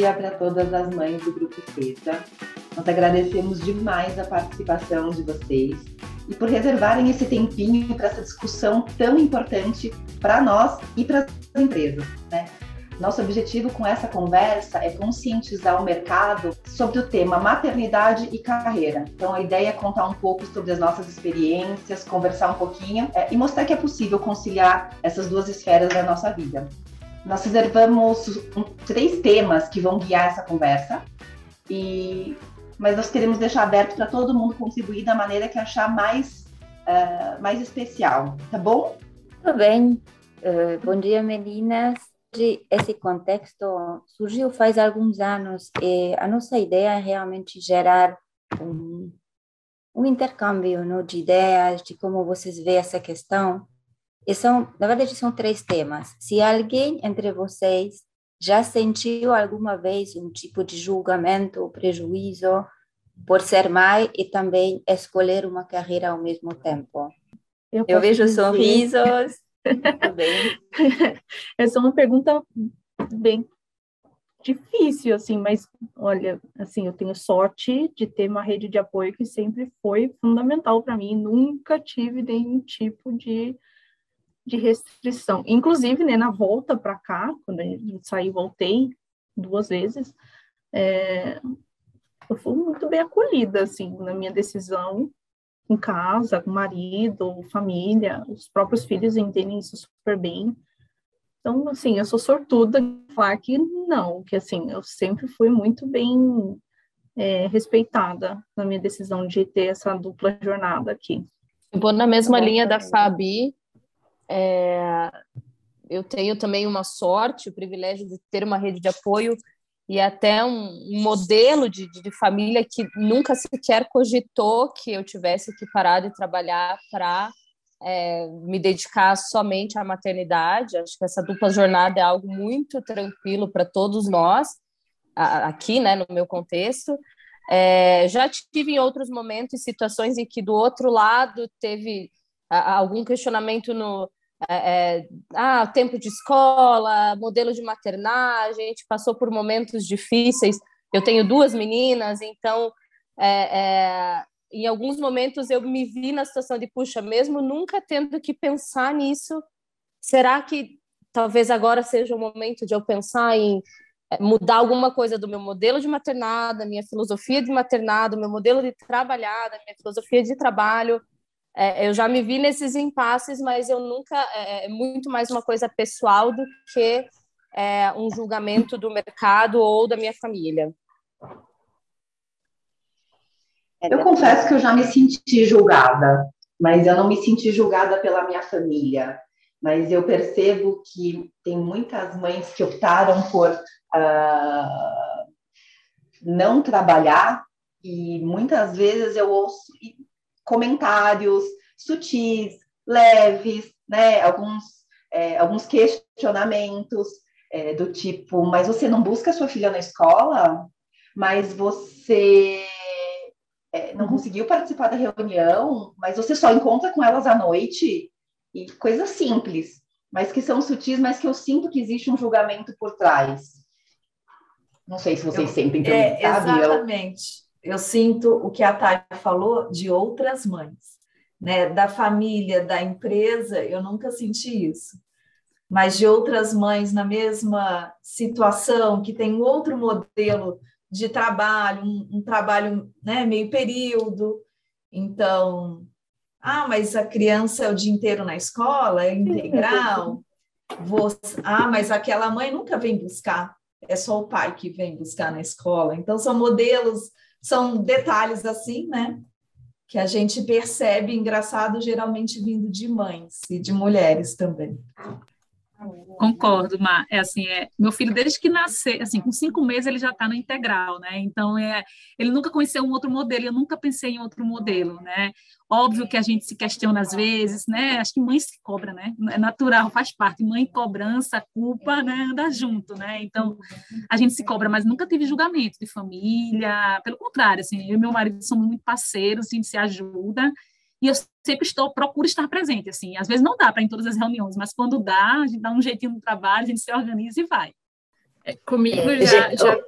dia para todas as mães do Grupo CESA. Nós agradecemos demais a participação de vocês e por reservarem esse tempinho para essa discussão tão importante para nós e para as empresas. Né? Nosso objetivo com essa conversa é conscientizar o mercado sobre o tema maternidade e carreira. Então, a ideia é contar um pouco sobre as nossas experiências, conversar um pouquinho é, e mostrar que é possível conciliar essas duas esferas da nossa vida. Nós reservamos três temas que vão guiar essa conversa, e, mas nós queremos deixar aberto para todo mundo contribuir da maneira que achar mais, uh, mais especial, tá bom? Tudo bem. Uh, bom dia, meninas esse contexto surgiu faz alguns anos e a nossa ideia é realmente gerar um, um intercâmbio no, de ideias, de como vocês veem essa questão. E são, na verdade, são três temas. Se alguém entre vocês já sentiu alguma vez um tipo de julgamento ou prejuízo por ser mãe e também escolher uma carreira ao mesmo tempo? Eu, Eu vejo dizer. sorrisos. bem. Essa é uma pergunta bem difícil, assim, mas olha, assim, eu tenho sorte de ter uma rede de apoio que sempre foi fundamental para mim, nunca tive nenhum tipo de, de restrição. Inclusive, né, na volta para cá, quando eu saí, voltei duas vezes, é, eu fui muito bem acolhida, assim, na minha decisão, em casa, com marido, família, os próprios filhos entendem isso super bem. Então, assim, eu sou sortuda em falar que não, que assim, eu sempre fui muito bem é, respeitada na minha decisão de ter essa dupla jornada aqui. vou na mesma linha da Fabi, é, eu tenho também uma sorte, o privilégio de ter uma rede de apoio e até um, modelo de, de, família que nunca sequer cogitou que eu tivesse que parar de trabalhar para é, me dedicar somente à maternidade. Acho que essa dupla jornada é algo muito tranquilo para todos nós, aqui, né, no meu contexto. É, já tive em outros momentos situações em que do outro lado teve algum questionamento no, é, é, ah, tempo de escola, modelo de maternagem, a gente passou por momentos difíceis. Eu tenho duas meninas, então é, é, em alguns momentos eu me vi na situação de, puxa, mesmo nunca tendo que pensar nisso, será que talvez agora seja o momento de eu pensar em é, mudar alguma coisa do meu modelo de maternada, minha filosofia de maternada, meu modelo de trabalhada, minha filosofia de trabalho, é, eu já me vi nesses impasses, mas eu nunca é, é muito mais uma coisa pessoal do que é, um julgamento do mercado ou da minha família. Eu confesso que eu já me senti julgada, mas eu não me senti julgada pela minha família. Mas eu percebo que tem muitas mães que optaram por uh, não trabalhar e muitas vezes eu ouço comentários sutis, leves, né? Alguns, é, alguns questionamentos é, do tipo, mas você não busca sua filha na escola? Mas você é, não uhum. conseguiu participar da reunião? Mas você só encontra com elas à noite? E coisas simples, mas que são sutis, mas que eu sinto que existe um julgamento por trás. Não sei se vocês eu, sentem também, é, sabe? Exatamente eu sinto o que a Thay falou de outras mães, né? Da família, da empresa, eu nunca senti isso. Mas de outras mães na mesma situação, que tem outro modelo de trabalho, um, um trabalho né, meio período. Então, ah, mas a criança é o dia inteiro na escola, é integral. Você, ah, mas aquela mãe nunca vem buscar, é só o pai que vem buscar na escola. Então, são modelos são detalhes assim, né? Que a gente percebe, engraçado, geralmente vindo de mães e de mulheres também. Concordo, Mar. É assim, é, meu filho, desde que nasceu, assim, com cinco meses ele já está no integral, né? Então, é, ele nunca conheceu um outro modelo, eu nunca pensei em outro modelo, né? Óbvio que a gente se questiona às vezes, né? Acho que mãe se cobra, né? É natural, faz parte. Mãe, cobrança, culpa, né? Anda junto, né? Então, a gente se cobra, mas nunca tive julgamento de família. Pelo contrário, assim, eu e meu marido somos muito parceiros, a gente se ajuda e eu sempre estou procuro estar presente assim. Às vezes não dá para em todas as reuniões mas quando dá a gente dá um jeitinho no trabalho a gente se organiza e vai. É, comigo é, já, já,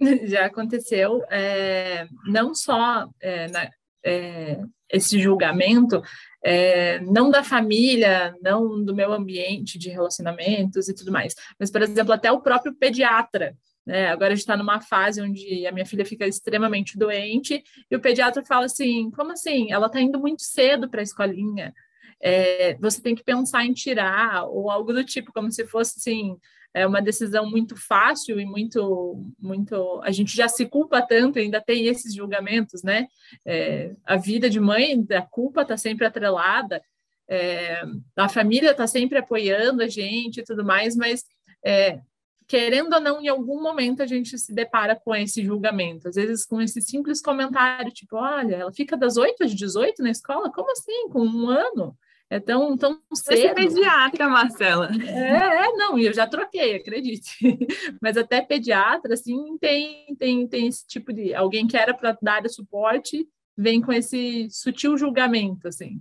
já aconteceu, é, não só é, na, é, esse julgamento, é, não da família, não do meu ambiente de relacionamentos e tudo mais, mas, por exemplo, até o próprio pediatra. Né? Agora a gente está numa fase onde a minha filha fica extremamente doente e o pediatra fala assim: como assim? Ela está indo muito cedo para a escolinha. É, você tem que pensar em tirar, ou algo do tipo, como se fosse assim, é uma decisão muito fácil e muito, muito. A gente já se culpa tanto, ainda tem esses julgamentos, né? É, a vida de mãe, a culpa está sempre atrelada, é, a família está sempre apoiando a gente e tudo mais, mas é, querendo ou não, em algum momento a gente se depara com esse julgamento, às vezes com esse simples comentário, tipo, olha, ela fica das 8 às 18 na escola? Como assim? Com um ano? É tão, tão cedo. Você é pediatra, Marcela. É, é, não, eu já troquei, acredite. Mas até pediatra, assim, tem, tem, tem esse tipo de... Alguém que era para dar suporte, vem com esse sutil julgamento, assim.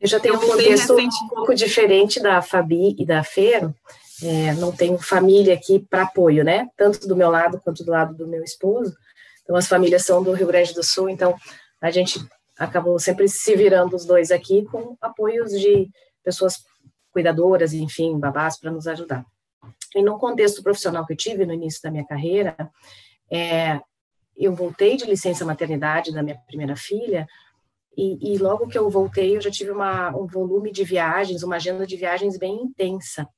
Eu já tenho um contexto recente... um pouco diferente da Fabi e da Fer. É, não tenho família aqui para apoio, né? Tanto do meu lado quanto do lado do meu esposo. Então, as famílias são do Rio Grande do Sul, então a gente acabou sempre se virando os dois aqui com apoios de pessoas cuidadoras, enfim, babás para nos ajudar. E no contexto profissional que eu tive no início da minha carreira, é, eu voltei de licença maternidade da minha primeira filha e, e logo que eu voltei eu já tive uma, um volume de viagens, uma agenda de viagens bem intensa,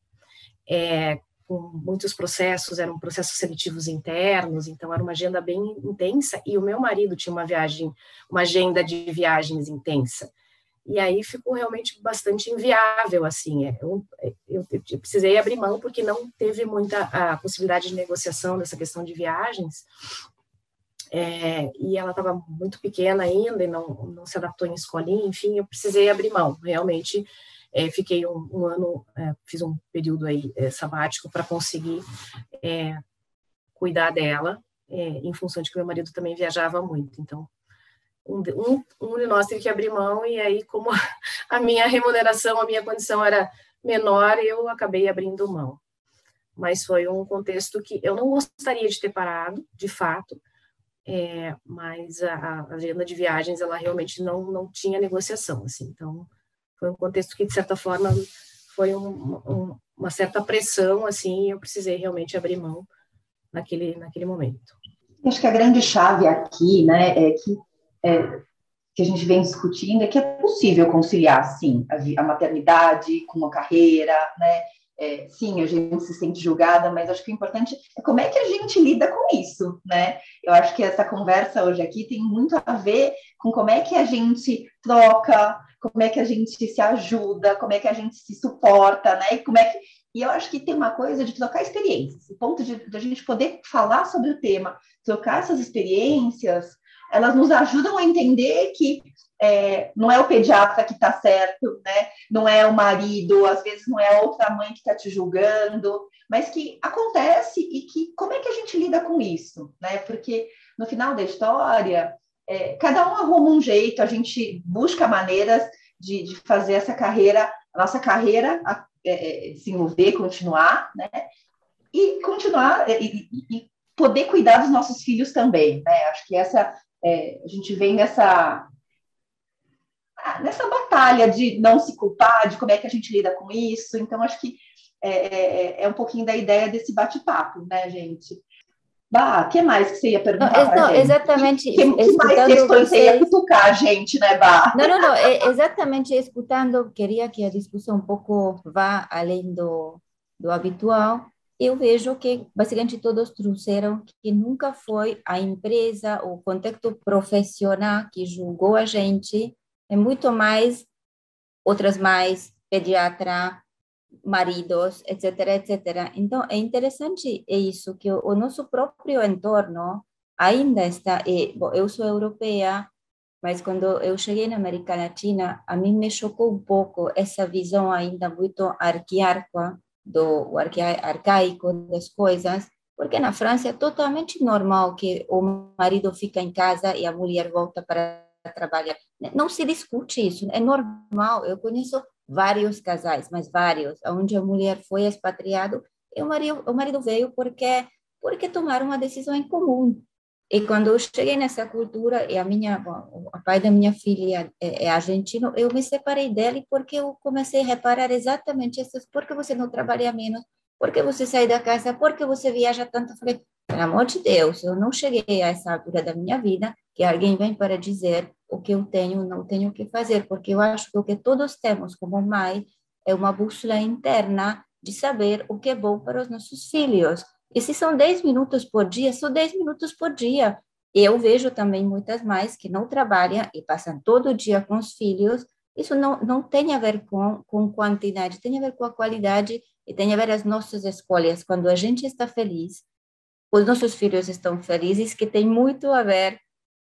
é, com muitos processos, eram processos seletivos internos, então era uma agenda bem intensa, e o meu marido tinha uma viagem, uma agenda de viagens intensa. E aí ficou realmente bastante inviável, assim, é, eu, eu, eu precisei abrir mão porque não teve muita a possibilidade de negociação dessa questão de viagens, é, e ela estava muito pequena ainda e não, não se adaptou em escolinha, enfim, eu precisei abrir mão, realmente é, fiquei um, um ano, é, fiz um período aí é, sabático para conseguir é, cuidar dela, é, em função de que meu marido também viajava muito. Então, um, um, um de nós teve que abrir mão, e aí, como a minha remuneração, a minha condição era menor, eu acabei abrindo mão. Mas foi um contexto que eu não gostaria de ter parado, de fato, é, mas a, a, agenda de viagens ela realmente não não tinha negociação assim então foi um contexto que, de certa forma, foi um, um, uma certa pressão, assim, e eu precisei realmente abrir mão naquele, naquele momento. Acho que a grande chave aqui, né, é que, é, que a gente vem discutindo é que é possível conciliar, sim, a, a maternidade com a carreira, né, é, sim, a gente se sente julgada, mas acho que o importante é como é que a gente lida com isso, né? Eu acho que essa conversa hoje aqui tem muito a ver com como é que a gente troca, como é que a gente se ajuda, como é que a gente se suporta, né? E como é que e eu acho que tem uma coisa de trocar experiências, o ponto de, de a gente poder falar sobre o tema, trocar essas experiências, elas nos ajudam a entender que é, não é o pediatra que está certo, né? não é o marido, às vezes não é a outra mãe que está te julgando, mas que acontece e que como é que a gente lida com isso? Né? Porque no final da história, é, cada um arruma um jeito, a gente busca maneiras de, de fazer essa carreira, a nossa carreira a, é, é desenvolver, continuar, né? E continuar é, e, e, poder cuidar dos nossos filhos também, né? Acho que essa é, a gente vem nessa nessa batalha de não se culpar, de como é que a gente lida com isso. Então, acho que é, é, é um pouquinho da ideia desse bate-papo, né, gente? Bah, o que mais que você ia perguntar não, não exatamente. Que, que mais questões você ia cutucar a gente, né, Bah? Não, não, não, é, exatamente escutando, queria que a discussão um pouco vá além do, do habitual. Eu vejo que basicamente todos trouxeram que nunca foi a empresa, o contexto profissional que julgou a gente, é muito mais outras mais pediatra, maridos, etc, etc. Então, é interessante isso, que o, nosso próprio entorno ainda está... E, bom, eu sou europeia, mas quando eu cheguei na América Latina, a mim me chocou um pouco essa visão ainda muito arquiarca, do arcaico das coisas, porque na França é totalmente normal que o marido fica em casa e a mulher volta para trabalhar. Não se discute isso, é normal. Eu conheço vários casais, mas vários, onde a mulher foi expatriada e o marido, o marido veio porque porque tomaram uma decisão em comum. E quando eu cheguei nessa cultura, e a minha, o pai da minha filha é, é, argentino, eu me separei dele porque eu comecei a reparar exatamente essas, por que você não trabalha menos, por que você sai da casa, por que você viaja tanto. Eu falei, pelo amor de Deus, eu não cheguei a essa altura da minha vida que alguém vem para dizer o que eu tenho, não tenho que fazer, porque eu acho que o que todos temos como mãe é uma bússola interna de saber o que é bom para os nossos filhos. E se são 10 minutos por dia, são 10 minutos por dia. Eu vejo também muitas mães que não trabalham e passam todo dia com os filhos. Isso não, não tem a ver com, com quantidade, tem a ver com a qualidade e tem a ver as nossas escolhas. Quando a gente está feliz, os nossos filhos estão felizes, que tem muito a ver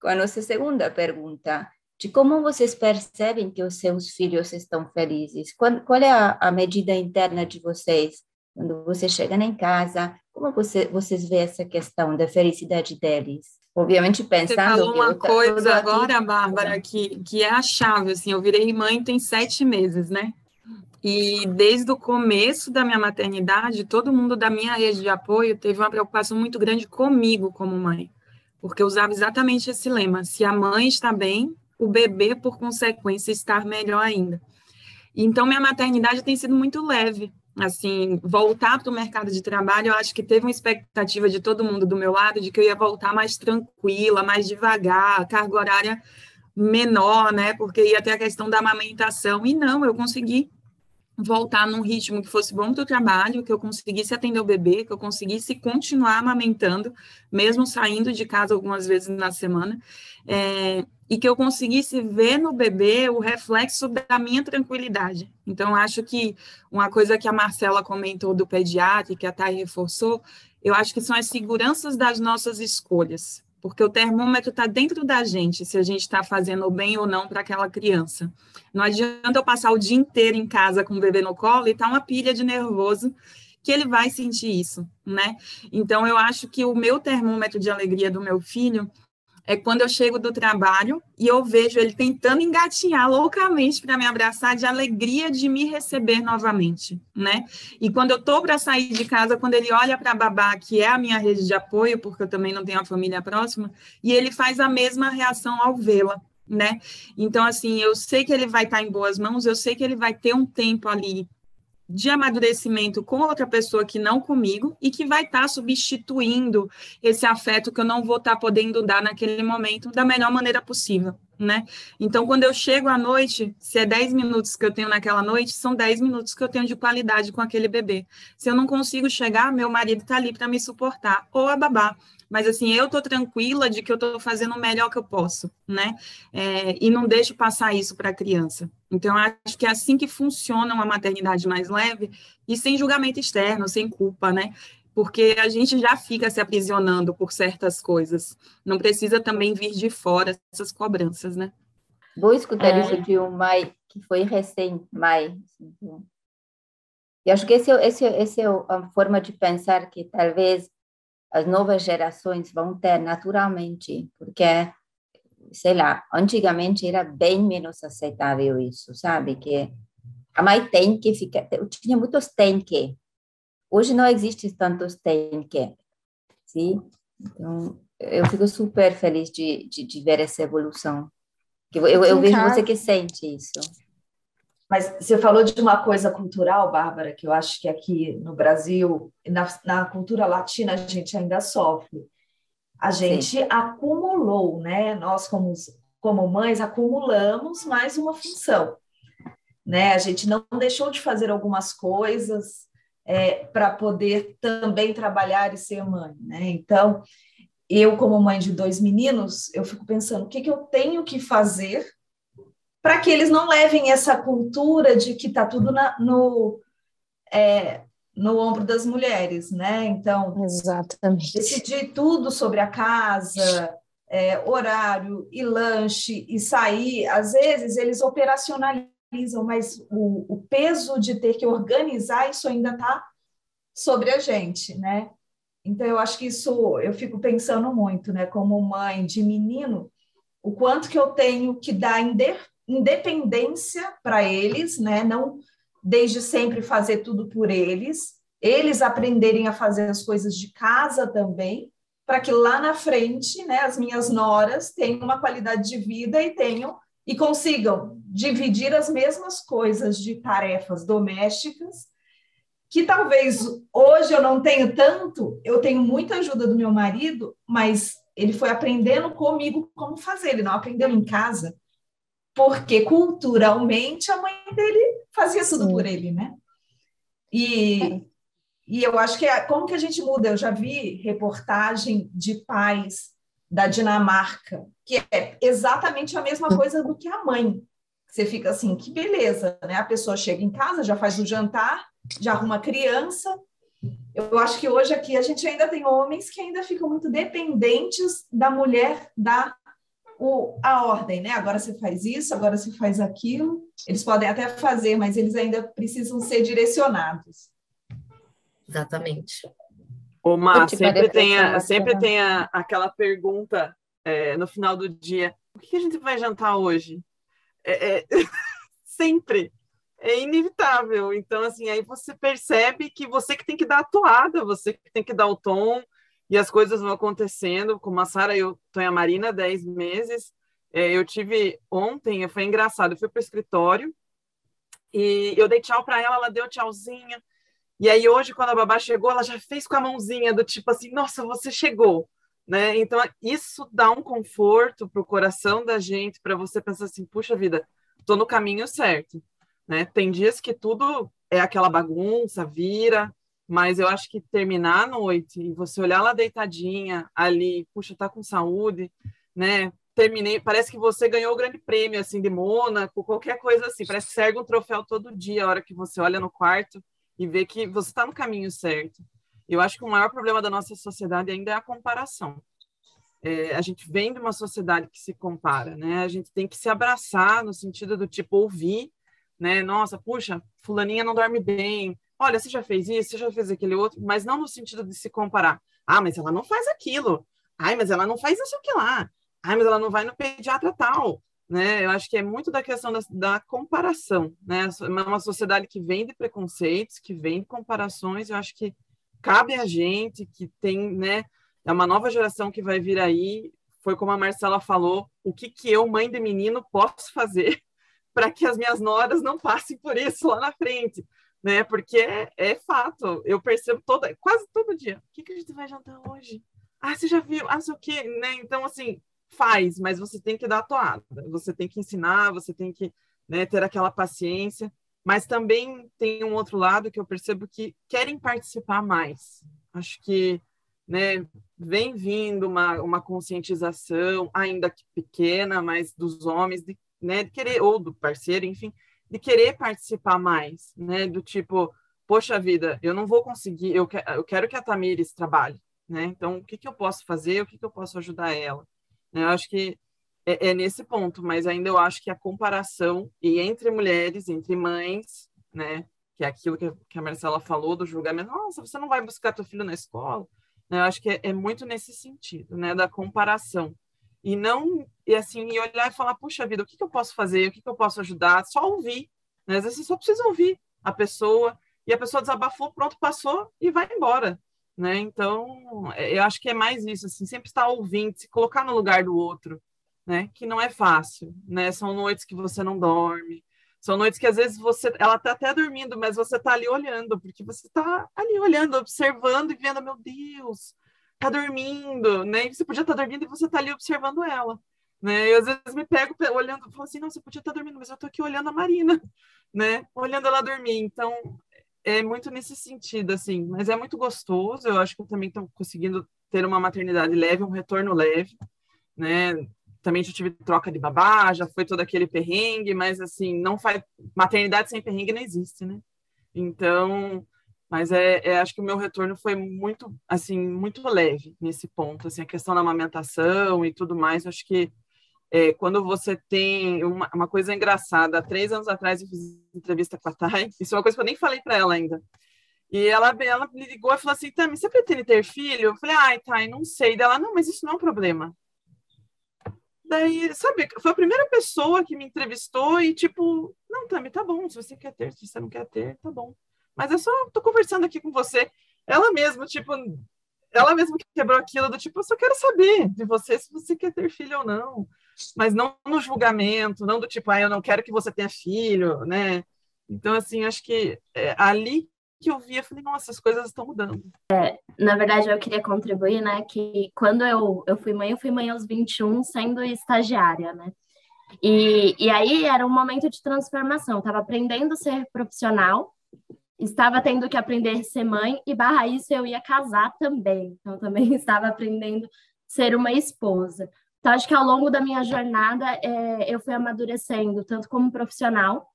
com a nossa segunda pergunta, de como vocês percebem que os seus filhos estão felizes? Qual, qual é a, a medida interna de vocês? Quando você chega em casa, como você, vocês vê essa questão da felicidade deles? Obviamente pensando... Você falou uma coisa agora, aqui... Bárbara, que, que é a chave, assim, eu virei mãe tem sete meses, né? E desde o começo da minha maternidade, todo mundo da minha rede de apoio teve uma preocupação muito grande comigo como mãe, porque usava exatamente esse lema: se a mãe está bem, o bebê, por consequência, está melhor ainda. Então, minha maternidade tem sido muito leve, assim, voltar para o mercado de trabalho, eu acho que teve uma expectativa de todo mundo do meu lado de que eu ia voltar mais tranquila, mais devagar, carga horária menor, né? Porque ia ter a questão da amamentação. E não, eu consegui voltar num ritmo que fosse bom para o trabalho, que eu conseguisse atender o bebê, que eu conseguisse continuar amamentando, mesmo saindo de casa algumas vezes na semana. É, e que eu conseguisse ver no bebê o reflexo da minha tranquilidade. Então, acho que uma coisa que a Marcela comentou do pediatra, que a Thay reforçou, eu acho que são as seguranças das nossas escolhas, porque o termômetro está dentro da gente, se a gente está fazendo bem ou não para aquela criança. Não adianta eu passar o dia inteiro em casa com o bebê no colo e tá uma pilha de nervoso que ele vai sentir isso, né? Então, eu acho que o meu termômetro de alegria do meu filho é quando eu chego do trabalho e eu vejo ele tentando engatinhar loucamente para me abraçar de alegria de me receber novamente, né? E quando eu tô para sair de casa, quando ele olha para a babá, que é a minha rede de apoio, porque eu também não tenho a família próxima, e ele faz a mesma reação ao vê-la, né? Então assim, eu sei que ele vai estar tá em boas mãos, eu sei que ele vai ter um tempo ali de amadurecimento com outra pessoa que não comigo e que vai estar tá substituindo esse afeto que eu não vou estar tá podendo dar naquele momento da melhor maneira possível, né? Então, quando eu chego à noite, se é 10 minutos que eu tenho naquela noite, são 10 minutos que eu tenho de qualidade com aquele bebê. Se eu não consigo chegar, meu marido está ali para me suportar, ou a babá mas assim, eu tô tranquila de que eu tô fazendo o melhor que eu posso, né? É, e não deixo passar isso para a criança. Então, acho que é assim que funciona uma maternidade mais leve e sem julgamento externo, sem culpa, né? Porque a gente já fica se aprisionando por certas coisas. Não precisa também vir de fora essas cobranças, né? Vou escutar é... isso de um mãe que foi recém-mãe. E acho que esse, é esse, esse é a forma de pensar que talvez as novas gerações vão ter naturalmente, porque, sei lá, antigamente era bem menos aceitável isso, sabe? Que a mãe tem que ficar. Eu tinha muitos tem que. Hoje não existe tantos tem que. Sim? Então, eu fico super feliz de, de, de ver essa evolução. Eu, eu, eu vejo você que sente isso. Mas você falou de uma coisa cultural, Bárbara, que eu acho que aqui no Brasil, na, na cultura latina, a gente ainda sofre. A gente Sim. acumulou, né? Nós, como, como mães, acumulamos mais uma função. Né? A gente não deixou de fazer algumas coisas é, para poder também trabalhar e ser mãe. Né? Então, eu, como mãe de dois meninos, eu fico pensando o que, que eu tenho que fazer para que eles não levem essa cultura de que está tudo na, no, é, no ombro das mulheres, né? Então, Exatamente. decidir tudo sobre a casa, é, horário e lanche e sair, às vezes eles operacionalizam, mas o, o peso de ter que organizar isso ainda está sobre a gente, né? Então, eu acho que isso eu fico pensando muito, né? Como mãe de menino, o quanto que eu tenho que dar independência para eles, né? Não desde sempre fazer tudo por eles, eles aprenderem a fazer as coisas de casa também, para que lá na frente, né, as minhas noras tenham uma qualidade de vida e tenham e consigam dividir as mesmas coisas de tarefas domésticas, que talvez hoje eu não tenho tanto, eu tenho muita ajuda do meu marido, mas ele foi aprendendo comigo como fazer, ele não aprendeu em casa, porque culturalmente a mãe dele fazia tudo Sim. por ele, né? E, é. e eu acho que é, como que a gente muda? Eu já vi reportagem de pais da Dinamarca, que é exatamente a mesma coisa do que a mãe. Você fica assim, que beleza, né? A pessoa chega em casa, já faz o jantar, já arruma a criança, eu acho que hoje aqui a gente ainda tem homens que ainda ficam muito dependentes da mulher dar o, a ordem, né? Agora você faz isso, agora você faz aquilo. Eles podem até fazer, mas eles ainda precisam ser direcionados. Exatamente. Ô, Mar, sempre tem, a, sempre tem a, aquela pergunta é, no final do dia: o que a gente vai jantar hoje? É, é, sempre é inevitável. Então, assim, aí você percebe que você que tem que dar a toada, você que tem que dar o tom, e as coisas vão acontecendo. Como a Sara, eu estou em a Marina 10 meses. É, eu tive ontem, foi engraçado, eu fui para o escritório e eu dei tchau para ela, ela deu tchauzinha. E aí hoje, quando a babá chegou, ela já fez com a mãozinha do tipo assim, nossa, você chegou. Né? Então, isso dá um conforto para o coração da gente, para você pensar assim, puxa vida, estou no caminho certo né? Tem dias que tudo é aquela bagunça, vira, mas eu acho que terminar a noite e você olhar lá deitadinha ali, puxa, tá com saúde, né? Terminei, parece que você ganhou o grande prêmio assim de Mônaco, qualquer coisa assim, parece que serve um troféu todo dia a hora que você olha no quarto e vê que você está no caminho certo. Eu acho que o maior problema da nossa sociedade ainda é a comparação. É, a gente vem de uma sociedade que se compara, né? A gente tem que se abraçar no sentido do tipo ouvir né? Nossa, puxa, fulaninha não dorme bem. Olha, você já fez isso, você já fez aquele outro, mas não no sentido de se comparar. Ah, mas ela não faz aquilo. Ai, mas ela não faz isso aqui lá. Ai, mas ela não vai no pediatra tal. Né? Eu acho que é muito da questão da, da comparação, né? É uma sociedade que vem de preconceitos, que vem de comparações. Eu acho que cabe a gente que tem, né? É uma nova geração que vai vir aí. Foi como a Marcela falou, o que que eu, mãe de menino, posso fazer para que as minhas noras não passem por isso lá na frente, né? Porque é, é fato, eu percebo toda, quase todo dia. O que, que a gente vai jantar hoje? Ah, você já viu? Ah, sei o quê, né? Então, assim, faz, mas você tem que dar a toada, você tem que ensinar, você tem que né, ter aquela paciência. Mas também tem um outro lado que eu percebo que querem participar mais. Acho que né, vem vindo uma, uma conscientização, ainda que pequena, mas dos homens, de né, de querer, ou do parceiro, enfim, de querer participar mais, né, do tipo, poxa vida, eu não vou conseguir, eu, que, eu quero que a Tamires trabalhe, né, então o que, que eu posso fazer, o que, que eu posso ajudar ela, né, eu acho que é, é nesse ponto, mas ainda eu acho que a comparação, e entre mulheres, entre mães, né, que é aquilo que, que a Marcela falou do julgamento, nossa, você não vai buscar teu filho na escola, né, eu acho que é, é muito nesse sentido, né, da comparação, e não e assim e olhar e falar puxa vida o que, que eu posso fazer? O que, que eu posso ajudar? Só ouvir né? às vezes você só precisa ouvir a pessoa e a pessoa desabafou pronto passou e vai embora né? Então é, eu acho que é mais isso assim sempre estar ouvindo se colocar no lugar do outro né? Que não é fácil né? São noites que você não dorme são noites que às vezes você ela tá até dormindo mas você tá ali olhando porque você tá ali olhando observando e vendo meu Deus tá dormindo, né? E você podia estar tá dormindo e você tá ali observando ela, né? Eu às vezes me pego olhando, falo assim, não, você podia estar tá dormindo, mas eu tô aqui olhando a Marina, né? Olhando ela dormir. Então, é muito nesse sentido, assim. Mas é muito gostoso. Eu acho que eu também estou conseguindo ter uma maternidade leve, um retorno leve, né? Também já tive troca de babá, já foi todo aquele perrengue, mas assim, não faz maternidade sem perrengue não existe, né? Então, mas é, é, acho que o meu retorno foi muito, assim, muito leve nesse ponto, assim, a questão da amamentação e tudo mais, acho que é, quando você tem uma, uma, coisa engraçada, há três anos atrás eu fiz entrevista com a Thay, isso é uma coisa que eu nem falei para ela ainda, e ela, ela me ligou e falou assim, Tami, você pretende ter filho? Eu falei, ai, Thay, não sei. Dela, não, mas isso não é um problema. Daí, sabe, foi a primeira pessoa que me entrevistou e tipo, não, Tami, tá bom, se você quer ter, se você não quer ter, tá bom mas eu só tô conversando aqui com você. Ela mesma, tipo, ela mesma quebrou aquilo do tipo, eu só quero saber de você se você quer ter filho ou não. Mas não no julgamento, não do tipo, ah, eu não quero que você tenha filho, né? Então, assim, acho que é, ali que eu vi, eu falei, nossa, as coisas estão mudando. É, na verdade, eu queria contribuir, né, que quando eu, eu fui mãe, eu fui mãe aos 21, sendo estagiária, né? E, e aí era um momento de transformação. Eu estava aprendendo a ser profissional, estava tendo que aprender a ser mãe, e barra isso eu ia casar também. Então, também estava aprendendo a ser uma esposa. Então, acho que ao longo da minha jornada, é, eu fui amadurecendo, tanto como profissional,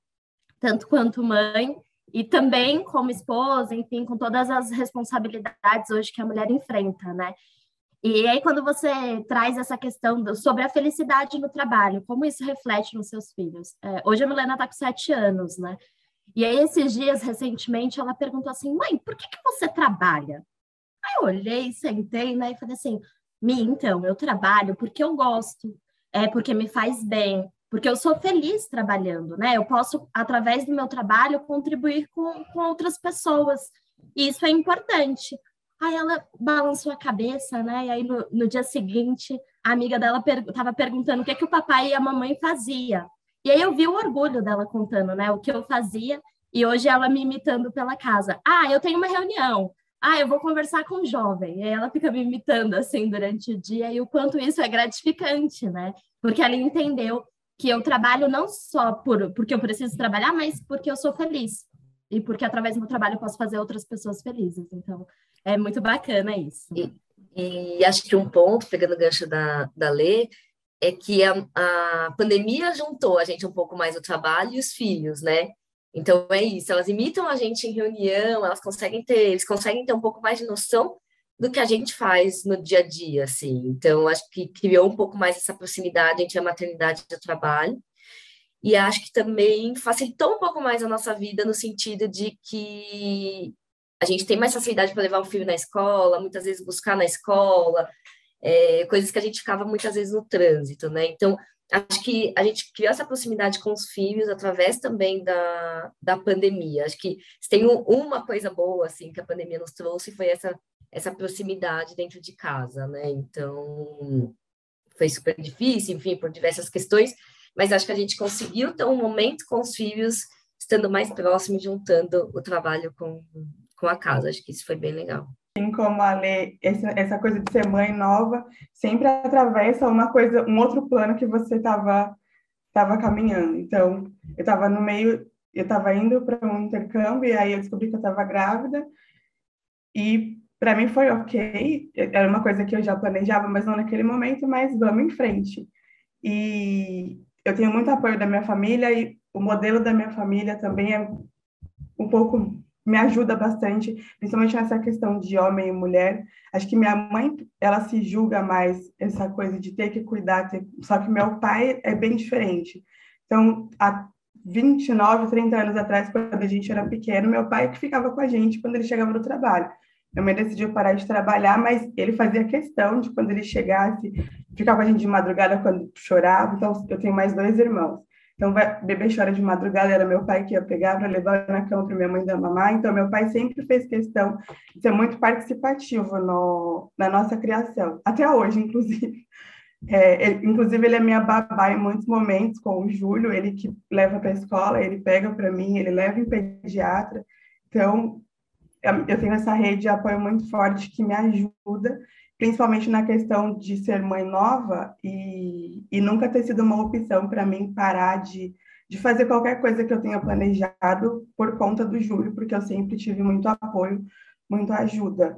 tanto quanto mãe, e também como esposa, enfim, com todas as responsabilidades hoje que a mulher enfrenta, né? E aí, quando você traz essa questão do, sobre a felicidade no trabalho, como isso reflete nos seus filhos? É, hoje a Milena está com sete anos, né? E aí, esses dias, recentemente, ela perguntou assim: mãe, por que, que você trabalha? Aí eu olhei, sentei, né, e falei assim: Mi, então, eu trabalho porque eu gosto, é porque me faz bem, porque eu sou feliz trabalhando, né? Eu posso, através do meu trabalho, contribuir com, com outras pessoas. E isso é importante. Aí ela balançou a cabeça, né? E aí no, no dia seguinte, a amiga dela estava per perguntando o que, que o papai e a mamãe fazia. E aí eu vi o orgulho dela contando, né? O que eu fazia. E hoje ela me imitando pela casa. Ah, eu tenho uma reunião. Ah, eu vou conversar com um jovem. E aí ela fica me imitando assim durante o dia e o quanto isso é gratificante, né? Porque ela entendeu que eu trabalho não só por, porque eu preciso trabalhar, mas porque eu sou feliz. E porque através do meu trabalho eu posso fazer outras pessoas felizes. Então, é muito bacana isso. E, e acho que um ponto, pegando o gancho da, da Lê, é que a, a pandemia juntou a gente um pouco mais o trabalho e os filhos, né? Então é isso, elas imitam a gente em reunião, elas conseguem ter, eles conseguem ter um pouco mais de noção do que a gente faz no dia a dia, assim. Então, acho que criou um pouco mais essa proximidade entre a maternidade e o trabalho. E acho que também facilitou um pouco mais a nossa vida no sentido de que a gente tem mais facilidade para levar o filho na escola, muitas vezes buscar na escola, é, coisas que a gente ficava muitas vezes no trânsito, né? Então, acho que a gente criou essa proximidade com os filhos através também da, da pandemia. Acho que se tem um, uma coisa boa, assim, que a pandemia nos trouxe foi essa essa proximidade dentro de casa, né? Então, foi super difícil, enfim, por diversas questões, mas acho que a gente conseguiu ter um momento com os filhos, estando mais próximo, juntando o trabalho com, com a casa. Acho que isso foi bem legal. Assim como a Lê, essa coisa de ser mãe nova sempre atravessa uma coisa, um outro plano que você estava tava caminhando. Então, eu estava no meio, eu estava indo para um intercâmbio e aí eu descobri que eu estava grávida e para mim foi ok, era uma coisa que eu já planejava, mas não naquele momento, mas vamos em frente. E eu tenho muito apoio da minha família e o modelo da minha família também é um pouco me ajuda bastante, principalmente nessa questão de homem e mulher. Acho que minha mãe, ela se julga mais essa coisa de ter que cuidar, ter... só que meu pai é bem diferente. Então, há 29, 30 anos atrás, quando a gente era pequeno, meu pai que ficava com a gente quando ele chegava do trabalho. Minha mãe decidiu parar de trabalhar, mas ele fazia questão de quando ele chegasse, ficar com a gente de madrugada quando chorava. Então, eu tenho mais dois irmãos. Então, vai, bebê chora de madrugada, era meu pai que ia pegar para levar na cama para minha mãe dar mamar. Então, meu pai sempre fez questão de ser muito participativo no, na nossa criação, até hoje, inclusive. É, ele, inclusive, ele é minha babá em muitos momentos, com o Júlio, ele que leva para a escola, ele pega para mim, ele leva em pediatra. Então, eu tenho essa rede de apoio muito forte que me ajuda, principalmente na questão de ser mãe nova e, e nunca ter sido uma opção para mim parar de, de fazer qualquer coisa que eu tenha planejado por conta do Júlio, porque eu sempre tive muito apoio, muito ajuda.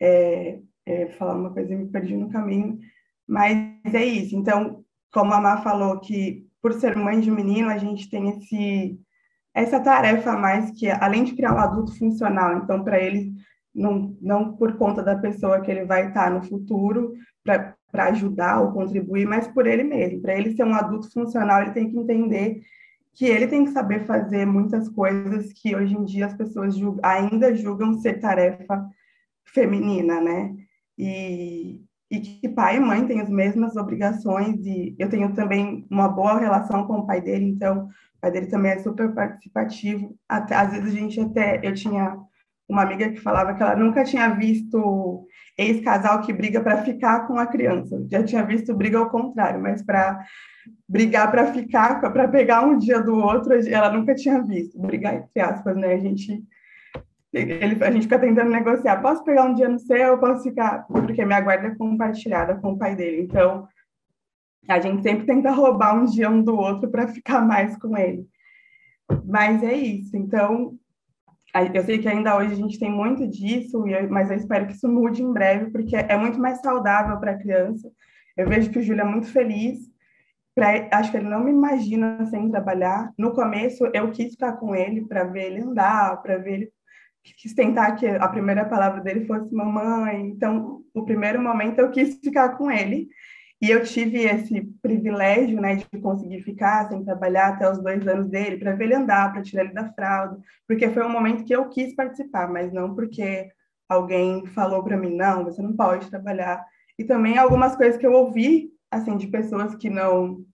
É, é, falar uma coisa me perdi no caminho, mas é isso. Então, como a Má falou, que por ser mãe de menino, a gente tem esse essa tarefa a mais que, além de criar um adulto funcional, então, para ele, não, não por conta da pessoa que ele vai estar no futuro, para ajudar ou contribuir, mas por ele mesmo. Para ele ser um adulto funcional, ele tem que entender que ele tem que saber fazer muitas coisas que hoje em dia as pessoas ainda julgam ser tarefa feminina, né? E, e que pai e mãe têm as mesmas obrigações e eu tenho também uma boa relação com o pai dele, então o pai dele também é super participativo. Até, às vezes a gente até eu tinha uma amiga que falava que ela nunca tinha visto ex-casal que briga para ficar com a criança. Já tinha visto briga ao contrário, mas para brigar para ficar, para pegar um dia do outro, ela nunca tinha visto. Brigar entre aspas, né? A gente ele, a gente fica tentando negociar. Posso pegar um dia no seu, posso ficar porque minha guarda é compartilhada com o pai dele. Então, a gente sempre tenta roubar um dia um do outro para ficar mais com ele. Mas é isso. Então, eu sei que ainda hoje a gente tem muito disso, mas eu espero que isso mude em breve, porque é muito mais saudável para a criança. Eu vejo que o Júlio é muito feliz. Pra, acho que ele não me imagina sem trabalhar. No começo, eu quis ficar com ele para ver ele andar, para ver ele. Quis tentar que a primeira palavra dele fosse mamãe. Então, no primeiro momento, eu quis ficar com ele. E eu tive esse privilégio, né, de conseguir ficar sem trabalhar até os dois anos dele, para ver ele andar, para tirar ele da fralda, porque foi um momento que eu quis participar, mas não porque alguém falou para mim, não, você não pode trabalhar. E também algumas coisas que eu ouvi, assim, de pessoas que não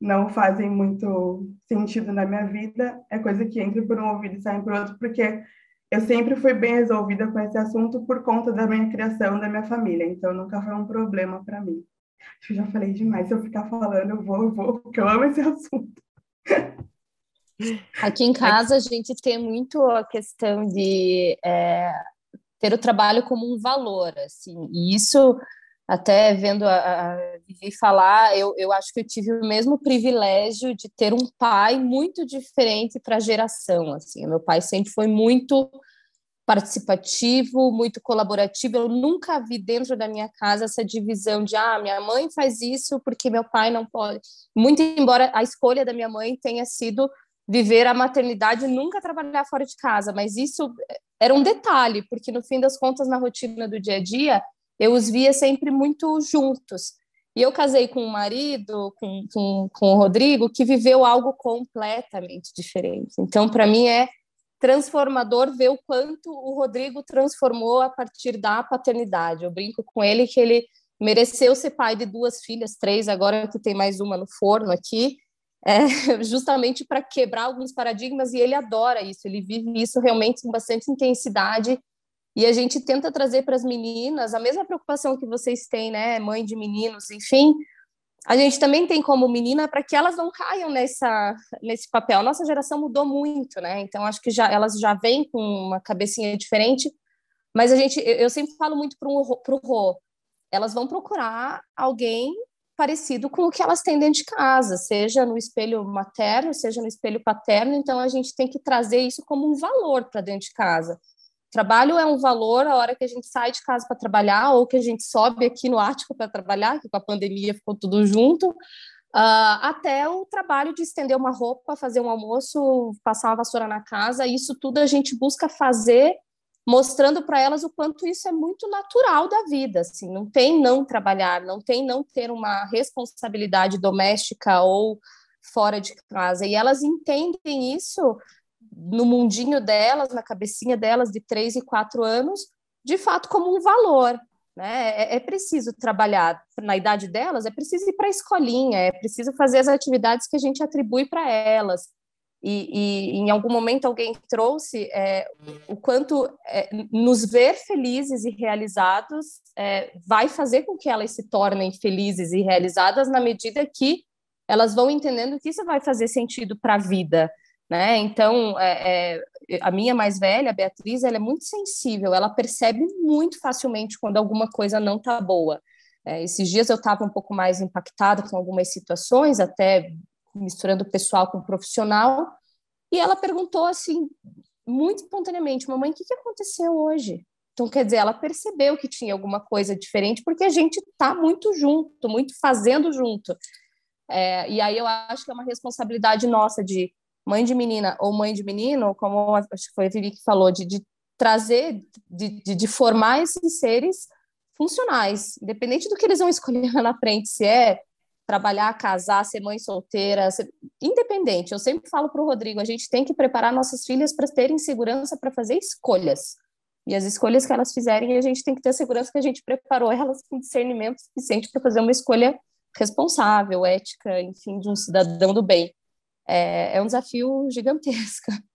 não fazem muito sentido na minha vida, é coisa que entra por um ouvido e sai por outro, porque eu sempre fui bem resolvida com esse assunto por conta da minha criação, da minha família. Então, nunca foi um problema para mim. Já falei demais. Se eu ficar falando, eu vou, eu vou, porque eu amo esse assunto. Aqui em casa, a gente tem muito a questão de é, ter o trabalho como um valor, assim. E isso, até vendo a, a Vivi falar, eu, eu acho que eu tive o mesmo privilégio de ter um pai muito diferente para a geração, assim. Meu pai sempre foi muito participativo, muito colaborativo. Eu nunca vi dentro da minha casa essa divisão de ah, minha mãe faz isso porque meu pai não pode. Muito embora a escolha da minha mãe tenha sido viver a maternidade e nunca trabalhar fora de casa, mas isso era um detalhe, porque no fim das contas na rotina do dia a dia, eu os via sempre muito juntos. E eu casei com um marido, com, com, com o Rodrigo, que viveu algo completamente diferente. Então, para mim, é transformador ver o quanto o Rodrigo transformou a partir da paternidade. Eu brinco com ele que ele mereceu ser pai de duas filhas, três, agora que tem mais uma no forno aqui, é, justamente para quebrar alguns paradigmas, e ele adora isso, ele vive isso realmente com bastante intensidade e a gente tenta trazer para as meninas a mesma preocupação que vocês têm, né, mãe de meninos, enfim, a gente também tem como menina para que elas não caiam nessa nesse papel. Nossa geração mudou muito, né? Então acho que já elas já vêm com uma cabecinha diferente, mas a gente eu sempre falo muito para o Rô, elas vão procurar alguém parecido com o que elas têm dentro de casa, seja no espelho materno, seja no espelho paterno, então a gente tem que trazer isso como um valor para dentro de casa. Trabalho é um valor a hora que a gente sai de casa para trabalhar ou que a gente sobe aqui no Ártico para trabalhar, que com a pandemia ficou tudo junto, uh, até o trabalho de estender uma roupa, fazer um almoço, passar uma vassoura na casa. Isso tudo a gente busca fazer mostrando para elas o quanto isso é muito natural da vida, assim, não tem não trabalhar, não tem não ter uma responsabilidade doméstica ou fora de casa. E elas entendem isso no mundinho delas, na cabecinha delas de três e quatro anos, de fato como um valor. Né? É, é preciso trabalhar na idade delas, é preciso ir para a escolinha, é preciso fazer as atividades que a gente atribui para elas. E, e, em algum momento alguém trouxe é, o quanto é, nos ver felizes e realizados é, vai fazer com que elas se tornem felizes e realizadas na medida que elas vão entendendo que isso vai fazer sentido para a vida né? Então, é, é, a minha mais velha, Beatriz, ela é muito sensível, ela percebe muito facilmente quando alguma coisa não está boa. É, esses dias eu estava um pouco mais impactada com algumas situações, até misturando pessoal com profissional, e ela perguntou assim, muito espontaneamente, mamãe, o que, que aconteceu hoje? Então, quer dizer, ela percebeu que tinha alguma coisa diferente, porque a gente está muito junto, muito fazendo junto. É, e aí eu acho que é uma responsabilidade nossa de mãe de menina ou mãe de menino, como acho que foi a Vivi que falou, de, de trazer, de, de, de, formar esses seres funcionais, independente do que eles vão escolher lá na frente, se é trabalhar, casar, ser mãe solteira, ser... independente. Eu sempre falo para o Rodrigo, a gente tem que preparar nossas filhas para terem segurança para fazer escolhas. E as escolhas que elas fizerem, a gente tem que ter a segurança que a gente preparou elas com discernimento suficiente para fazer uma escolha responsável, ética, enfim, de um cidadão do bem. É, é um desafio gigantesco.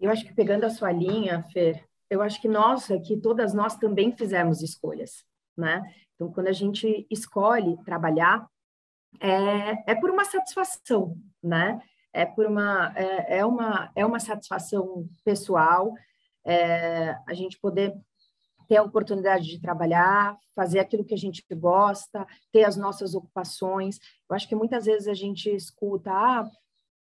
Eu acho que pegando a sua linha, Fer, eu acho que nós aqui, todas nós também fizemos escolhas, né? Então, quando a gente escolhe trabalhar, é, é por uma satisfação, né? É por uma é, é uma é uma satisfação pessoal, é, a gente poder ter a oportunidade de trabalhar, fazer aquilo que a gente gosta, ter as nossas ocupações. Eu acho que muitas vezes a gente escuta, ah,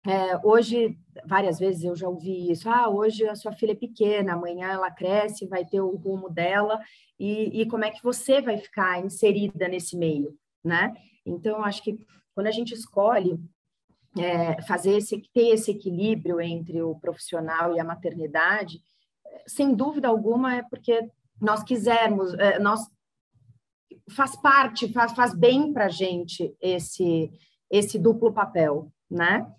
é, hoje, várias vezes eu já ouvi isso, ah, hoje a sua filha é pequena, amanhã ela cresce, vai ter o rumo dela, e, e como é que você vai ficar inserida nesse meio, né? Então, acho que quando a gente escolhe é, fazer esse, ter esse equilíbrio entre o profissional e a maternidade, sem dúvida alguma é porque nós quisermos, é, nós faz parte, faz, faz bem para a gente esse, esse duplo papel, né?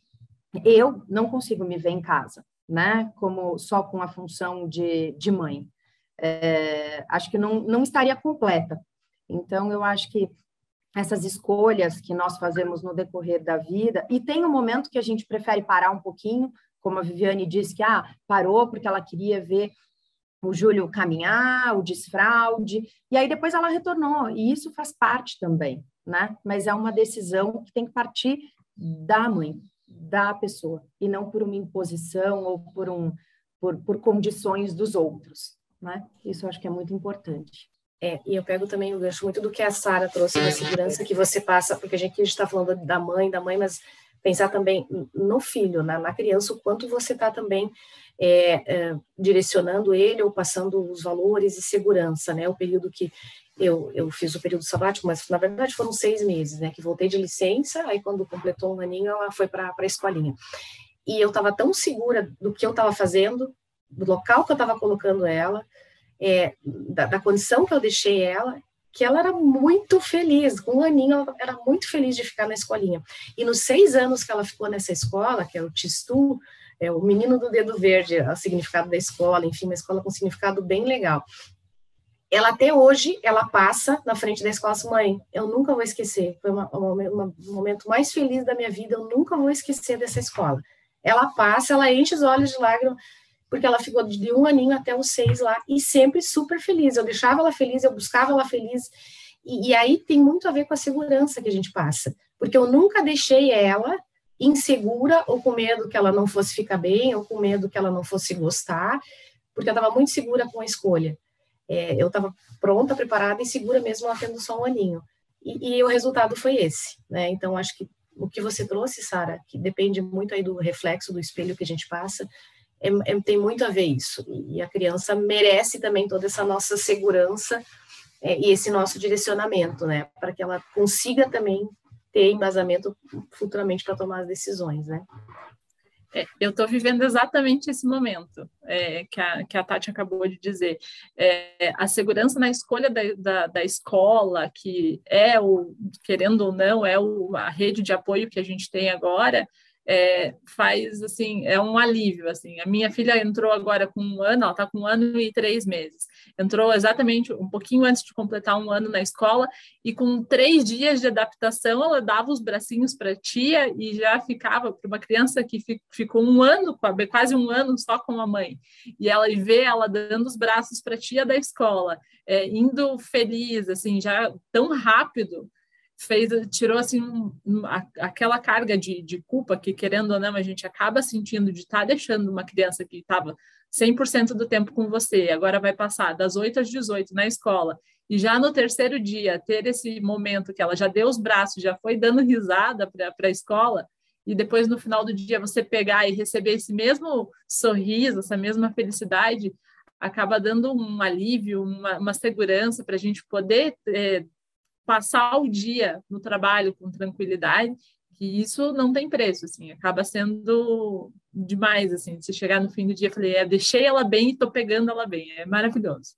Eu não consigo me ver em casa, né? Como só com a função de, de mãe. É, acho que não, não estaria completa. Então, eu acho que essas escolhas que nós fazemos no decorrer da vida, e tem um momento que a gente prefere parar um pouquinho, como a Viviane disse que ah, parou porque ela queria ver o Júlio caminhar, o desfraude, e aí depois ela retornou, e isso faz parte também, né? Mas é uma decisão que tem que partir da mãe, da pessoa, e não por uma imposição ou por, um, por, por condições dos outros, né? Isso eu acho que é muito importante. É, e eu pego também o gancho muito do que a Sara trouxe da segurança que você passa, porque a gente está falando da mãe, da mãe, mas pensar também no filho, na, na criança, o quanto você está também é, é, direcionando ele ou passando os valores e segurança, né? O período que eu, eu fiz o período sabático, mas na verdade foram seis meses, né? Que voltei de licença, aí quando completou um aninho, ela foi para a escolinha. E eu estava tão segura do que eu estava fazendo, do local que eu estava colocando ela, é, da, da, condição que eu deixei ela, que ela era muito feliz. Com um aninho, ela era muito feliz de ficar na escolinha. E nos seis anos que ela ficou nessa escola, que é o Tistu, é o menino do dedo verde, o significado da escola, enfim, uma escola com significado bem legal. Ela até hoje, ela passa na frente da escola assim, mãe, eu nunca vou esquecer, foi um momento mais feliz da minha vida, eu nunca vou esquecer dessa escola. Ela passa, ela enche os olhos de lágrimas, porque ela ficou de um aninho até os seis lá, e sempre super feliz, eu deixava ela feliz, eu buscava ela feliz, e, e aí tem muito a ver com a segurança que a gente passa, porque eu nunca deixei ela insegura ou com medo que ela não fosse ficar bem ou com medo que ela não fosse gostar, porque eu estava muito segura com a escolha. É, eu estava pronta, preparada e segura mesmo ela tendo só um aninho. E, e, o resultado foi esse, né? Então acho que o que você trouxe, Sara, que depende muito aí do reflexo do espelho que a gente passa, é, é, tem muito a ver isso. E a criança merece também toda essa nossa segurança é, e esse nosso direcionamento, né? Para que ela consiga também ter embasamento futuramente para tomar as decisões, né? É, eu estou vivendo exatamente esse momento é, que, a, que a Tati acabou de dizer. É, a segurança na escolha da, da, da, escola, que é o, querendo ou não, é o, a rede de apoio que a gente tem agora, é, faz assim, é um alívio assim. A minha filha entrou agora com um ano, ela está com um ano e três meses. Entrou exatamente um pouquinho antes de completar um ano na escola e com três dias de adaptação ela dava os bracinhos para tia e já ficava para uma criança que ficou um ano, quase um ano só com a mãe. E ela vê ela dando os braços para tia da escola, é, indo feliz, assim, já tão rápido fez, tirou assim um, aquela carga de, de culpa que, querendo ou não, a gente acaba sentindo de estar tá deixando uma criança que estava 100% do tempo com você, agora vai passar das 8 às 18 na escola, e já no terceiro dia ter esse momento que ela já deu os braços, já foi dando risada para a escola, e depois no final do dia você pegar e receber esse mesmo sorriso, essa mesma felicidade, acaba dando um alívio, uma, uma segurança para a gente poder é, passar o dia no trabalho com tranquilidade, que isso não tem preço, assim, acaba sendo demais, assim, se chegar no fim do dia, falei, é, deixei ela bem e tô pegando ela bem, é maravilhoso.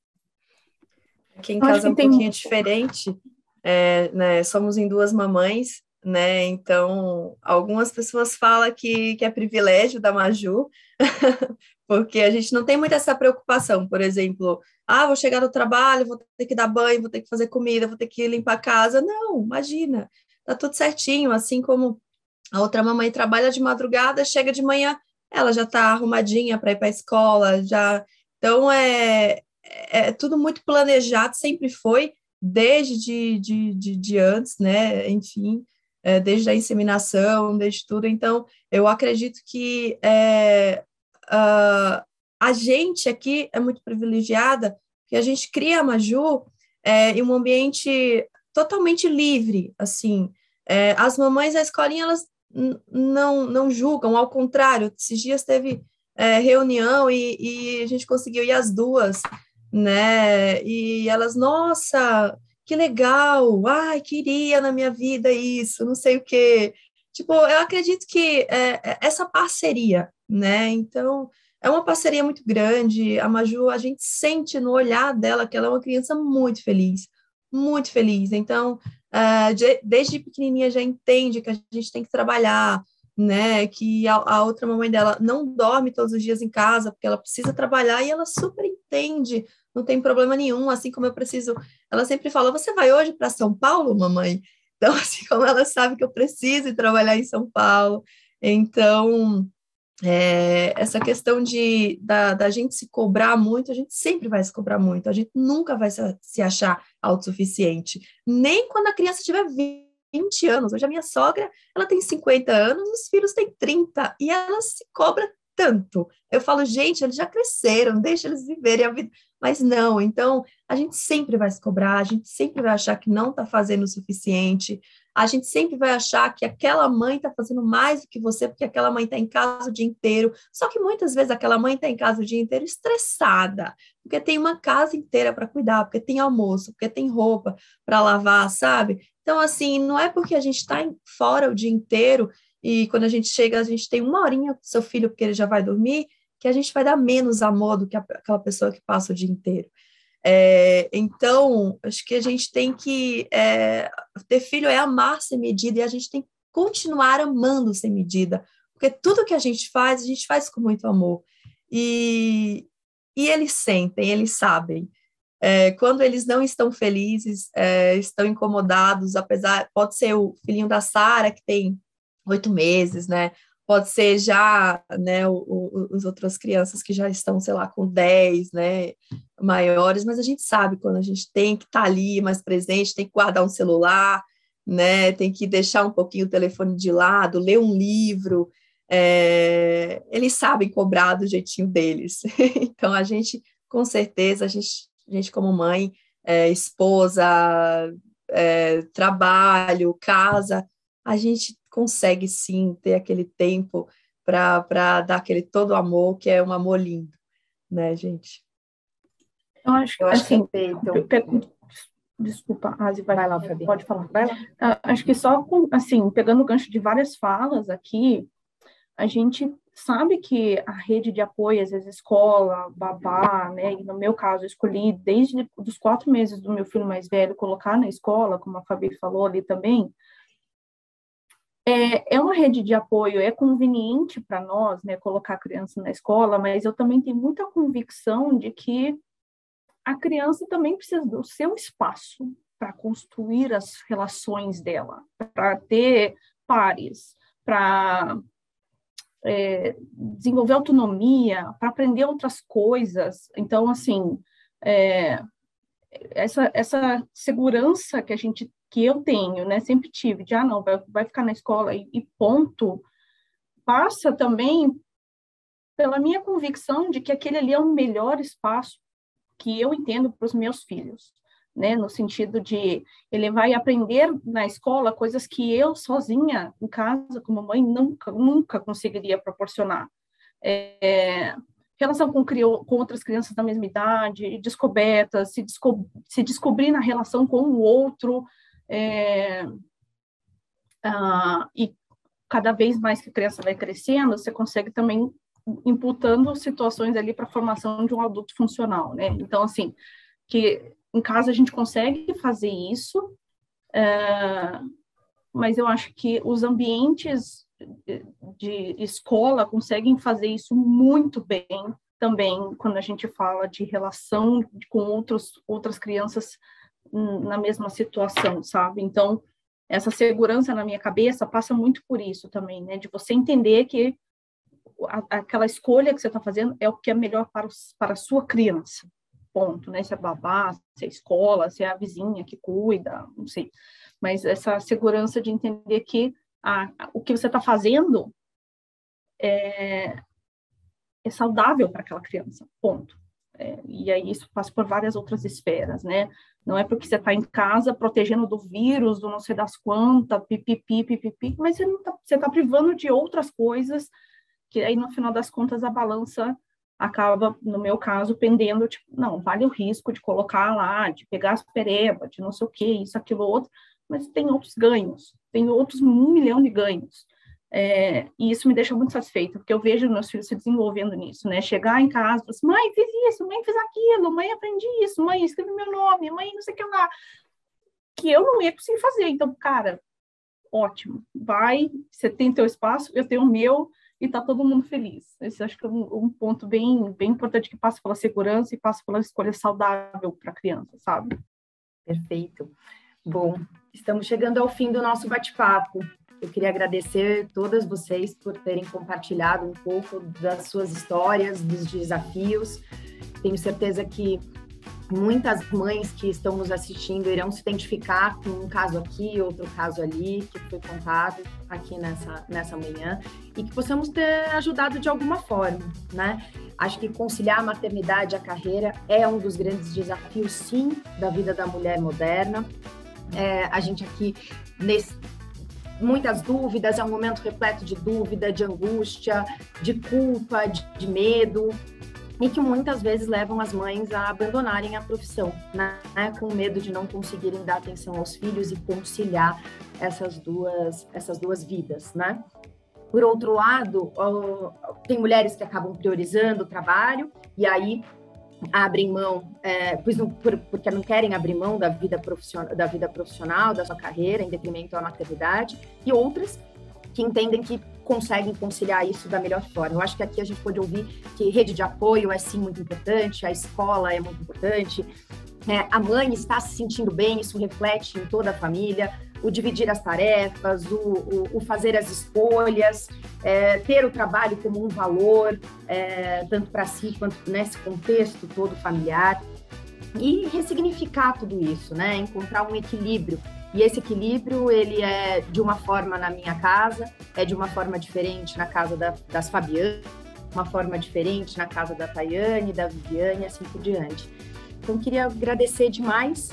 Aqui em casa é um tem... pouquinho diferente, é, né, somos em duas mamães, né? Então, algumas pessoas falam que, que é privilégio da Maju, porque a gente não tem muito essa preocupação, por exemplo, ah, vou chegar no trabalho, vou ter que dar banho, vou ter que fazer comida, vou ter que limpar a casa. Não, imagina, tá tudo certinho, assim como a outra mamãe trabalha de madrugada, chega de manhã, ela já tá arrumadinha para ir para a escola, já. Então é, é, é tudo muito planejado, sempre foi, desde de, de, de, de antes, né? Enfim, é, desde a inseminação, desde tudo. Então, eu acredito que é, uh, a gente aqui é muito privilegiada, que a gente cria a Maju é, em um ambiente totalmente livre, assim. É, as mamães da escolinha, elas não, não julgam, ao contrário, esses dias teve é, reunião e, e, a gente conseguiu ir as duas, né? E elas, nossa, que legal, ai, queria na minha vida isso, não sei o quê. Tipo, eu acredito que é, é essa parceria, né? Então, é uma parceria muito grande. A Maju, a gente sente no olhar dela que ela é uma criança muito feliz, muito feliz. Então, uh, de, desde pequenininha já entende que a gente tem que trabalhar, né? Que a, a, outra mamãe dela não dorme todos os dias em casa porque ela precisa trabalhar e ela super entende, não tem problema nenhum. Assim como eu preciso, ela sempre fala: Você vai hoje para São Paulo, mamãe? Então, assim como ela sabe que eu preciso trabalhar em São Paulo, então é, essa questão de da, da, gente se cobrar muito, a gente sempre vai se cobrar muito, a gente nunca vai se, se achar autossuficiente, nem quando a criança tiver 20 anos. Hoje a minha sogra, ela tem 50 anos, os filhos têm 30, e ela se cobra tanto. Eu falo, gente, eles já cresceram, deixa eles viverem a vida. Mas não, então a gente sempre vai se cobrar, a gente sempre vai achar que não está fazendo o suficiente, a gente sempre vai achar que aquela mãe está fazendo mais do que você, porque aquela mãe está em casa o dia inteiro. Só que muitas vezes aquela mãe está em casa o dia inteiro estressada, porque tem uma casa inteira para cuidar, porque tem almoço, porque tem roupa para lavar, sabe? Então, assim, não é porque a gente está fora o dia inteiro e quando a gente chega, a gente tem uma horinha com seu filho, porque ele já vai dormir, que a gente vai dar menos amor do que aquela pessoa que passa o dia inteiro. É, então, acho que a gente tem que é, ter filho é amar sem medida e a gente tem que continuar amando sem medida, porque tudo que a gente faz, a gente faz com muito amor. E, e eles sentem, eles sabem. É, quando eles não estão felizes, é, estão incomodados, apesar, pode ser o filhinho da Sara, que tem oito meses, né? pode ser já, né, o, o, os outras crianças que já estão, sei lá, com 10, né, maiores, mas a gente sabe quando a gente tem que estar tá ali mais presente, tem que guardar um celular, né, tem que deixar um pouquinho o telefone de lado, ler um livro, é, eles sabem cobrar do jeitinho deles. então, a gente, com certeza, a gente, a gente como mãe, é, esposa, é, trabalho, casa, a gente consegue sim ter aquele tempo para dar aquele todo amor, que é um amor lindo, né, gente? Eu acho, eu acho assim, que é. Desculpa, Asi, vai, vai lá, Fabi. Pode falar. Vai lá. Ah, acho que só, com, assim, pegando o gancho de várias falas aqui, a gente sabe que a rede de apoio, às vezes escola, babá, né, e no meu caso, eu escolhi desde os quatro meses do meu filho mais velho colocar na escola, como a Fabi falou ali também, é, é uma rede de apoio, é conveniente para nós, né, colocar a criança na escola, mas eu também tenho muita convicção de que a criança também precisa do seu espaço para construir as relações dela, para ter pares, para é, desenvolver autonomia, para aprender outras coisas. Então, assim, é, essa, essa segurança que a gente que eu tenho, né, sempre tive, de, ah, não, vai, vai ficar na escola e, e ponto, passa também pela minha convicção de que aquele ali é o melhor espaço que eu entendo para os meus filhos, né, no sentido de ele vai aprender na escola coisas que eu sozinha em casa como mãe nunca nunca conseguiria proporcionar. É, relação com, com outras crianças da mesma idade, descobertas, se, desco se descobrir na relação com o outro, é, ah, e cada vez mais que a criança vai crescendo, você consegue também imputando situações ali para a formação de um adulto funcional, né? Então, assim, que em casa a gente consegue fazer isso, é, mas eu acho que os ambientes de escola conseguem fazer isso muito bem também quando a gente fala de relação com outros, outras crianças na mesma situação, sabe? Então, essa segurança na minha cabeça passa muito por isso também, né? De você entender que a, aquela escolha que você está fazendo é o que é melhor para, os, para a sua criança, ponto, né? Se é babá, se é escola, se é a vizinha que cuida, não sei. Mas essa segurança de entender que a, o que você está fazendo é, é saudável para aquela criança, ponto. É, e aí isso passa por várias outras esferas, né? Não é porque você está em casa protegendo do vírus, do não sei das quantas, pipipi, pipipi, mas você está tá privando de outras coisas que aí no final das contas a balança acaba, no meu caso, pendendo, tipo, não, vale o risco de colocar lá, de pegar as pereba, de não sei o que, isso, aquilo, outro, mas tem outros ganhos, tem outros um milhão de ganhos. É, e isso me deixa muito satisfeita, porque eu vejo meus filhos se desenvolvendo nisso, né? Chegar em casa, assim, mãe, fiz isso, mãe, fiz aquilo, mãe, aprendi isso, mãe, escrevi meu nome, mãe, não sei o que lá. Que eu não ia conseguir fazer. Então, cara, ótimo. Vai, você tem teu espaço, eu tenho o meu, e tá todo mundo feliz. Esse acho que é um, um, ponto bem, bem importante que passa pela segurança e passa pela escolha saudável para a criança, sabe? Perfeito. Bom, estamos chegando ao fim do nosso bate-papo. Eu queria agradecer todas vocês por terem compartilhado um pouco das suas histórias, dos desafios. Tenho certeza que muitas mães que estão nos assistindo irão se identificar com um caso aqui, outro caso ali, que foi contado aqui nessa, nessa manhã, e que possamos ter ajudado de alguma forma, né? Acho que conciliar a maternidade e a carreira é um dos grandes desafios, sim, da vida da mulher moderna. É, a gente aqui, nesse, muitas dúvidas, é um momento repleto de dúvida, de angústia, de culpa, de, de medo, e que muitas vezes levam as mães a abandonarem a profissão, né? com medo de não conseguirem dar atenção aos filhos e conciliar essas duas, essas duas vidas, né? Por outro lado, tem mulheres que acabam priorizando o trabalho e aí abrem mão, é, pois não, por, porque não querem abrir mão da vida profissional, da vida profissional, da sua carreira, em detrimento da maternidade, e outras que entendem que conseguem conciliar isso da melhor forma. Eu acho que aqui a gente pode ouvir que rede de apoio é sim muito importante, a escola é muito importante, é, a mãe está se sentindo bem, isso reflete em toda a família, o dividir as tarefas, o, o, o fazer as escolhas, é, ter o trabalho como um valor, é, tanto para si quanto nesse contexto todo familiar, e ressignificar tudo isso, né? Encontrar um equilíbrio. E esse equilíbrio, ele é de uma forma na minha casa, é de uma forma diferente na casa da, das Fabianas, uma forma diferente na casa da Tayane, da Viviane, assim por diante. Então, queria agradecer demais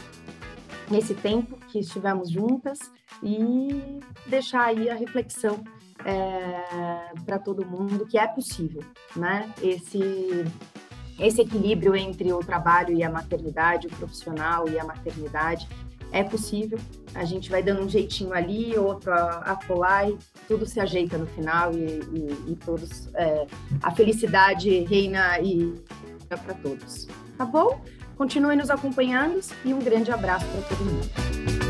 nesse tempo que estivemos juntas e deixar aí a reflexão é, para todo mundo que é possível, né? Esse esse equilíbrio entre o trabalho e a maternidade, o profissional e a maternidade é possível. A gente vai dando um jeitinho ali, outro a, colar e tudo se ajeita no final e, e, e todos é, a felicidade reina e para todos. Tá bom? Continue nos acompanhando e um grande abraço para todo mundo.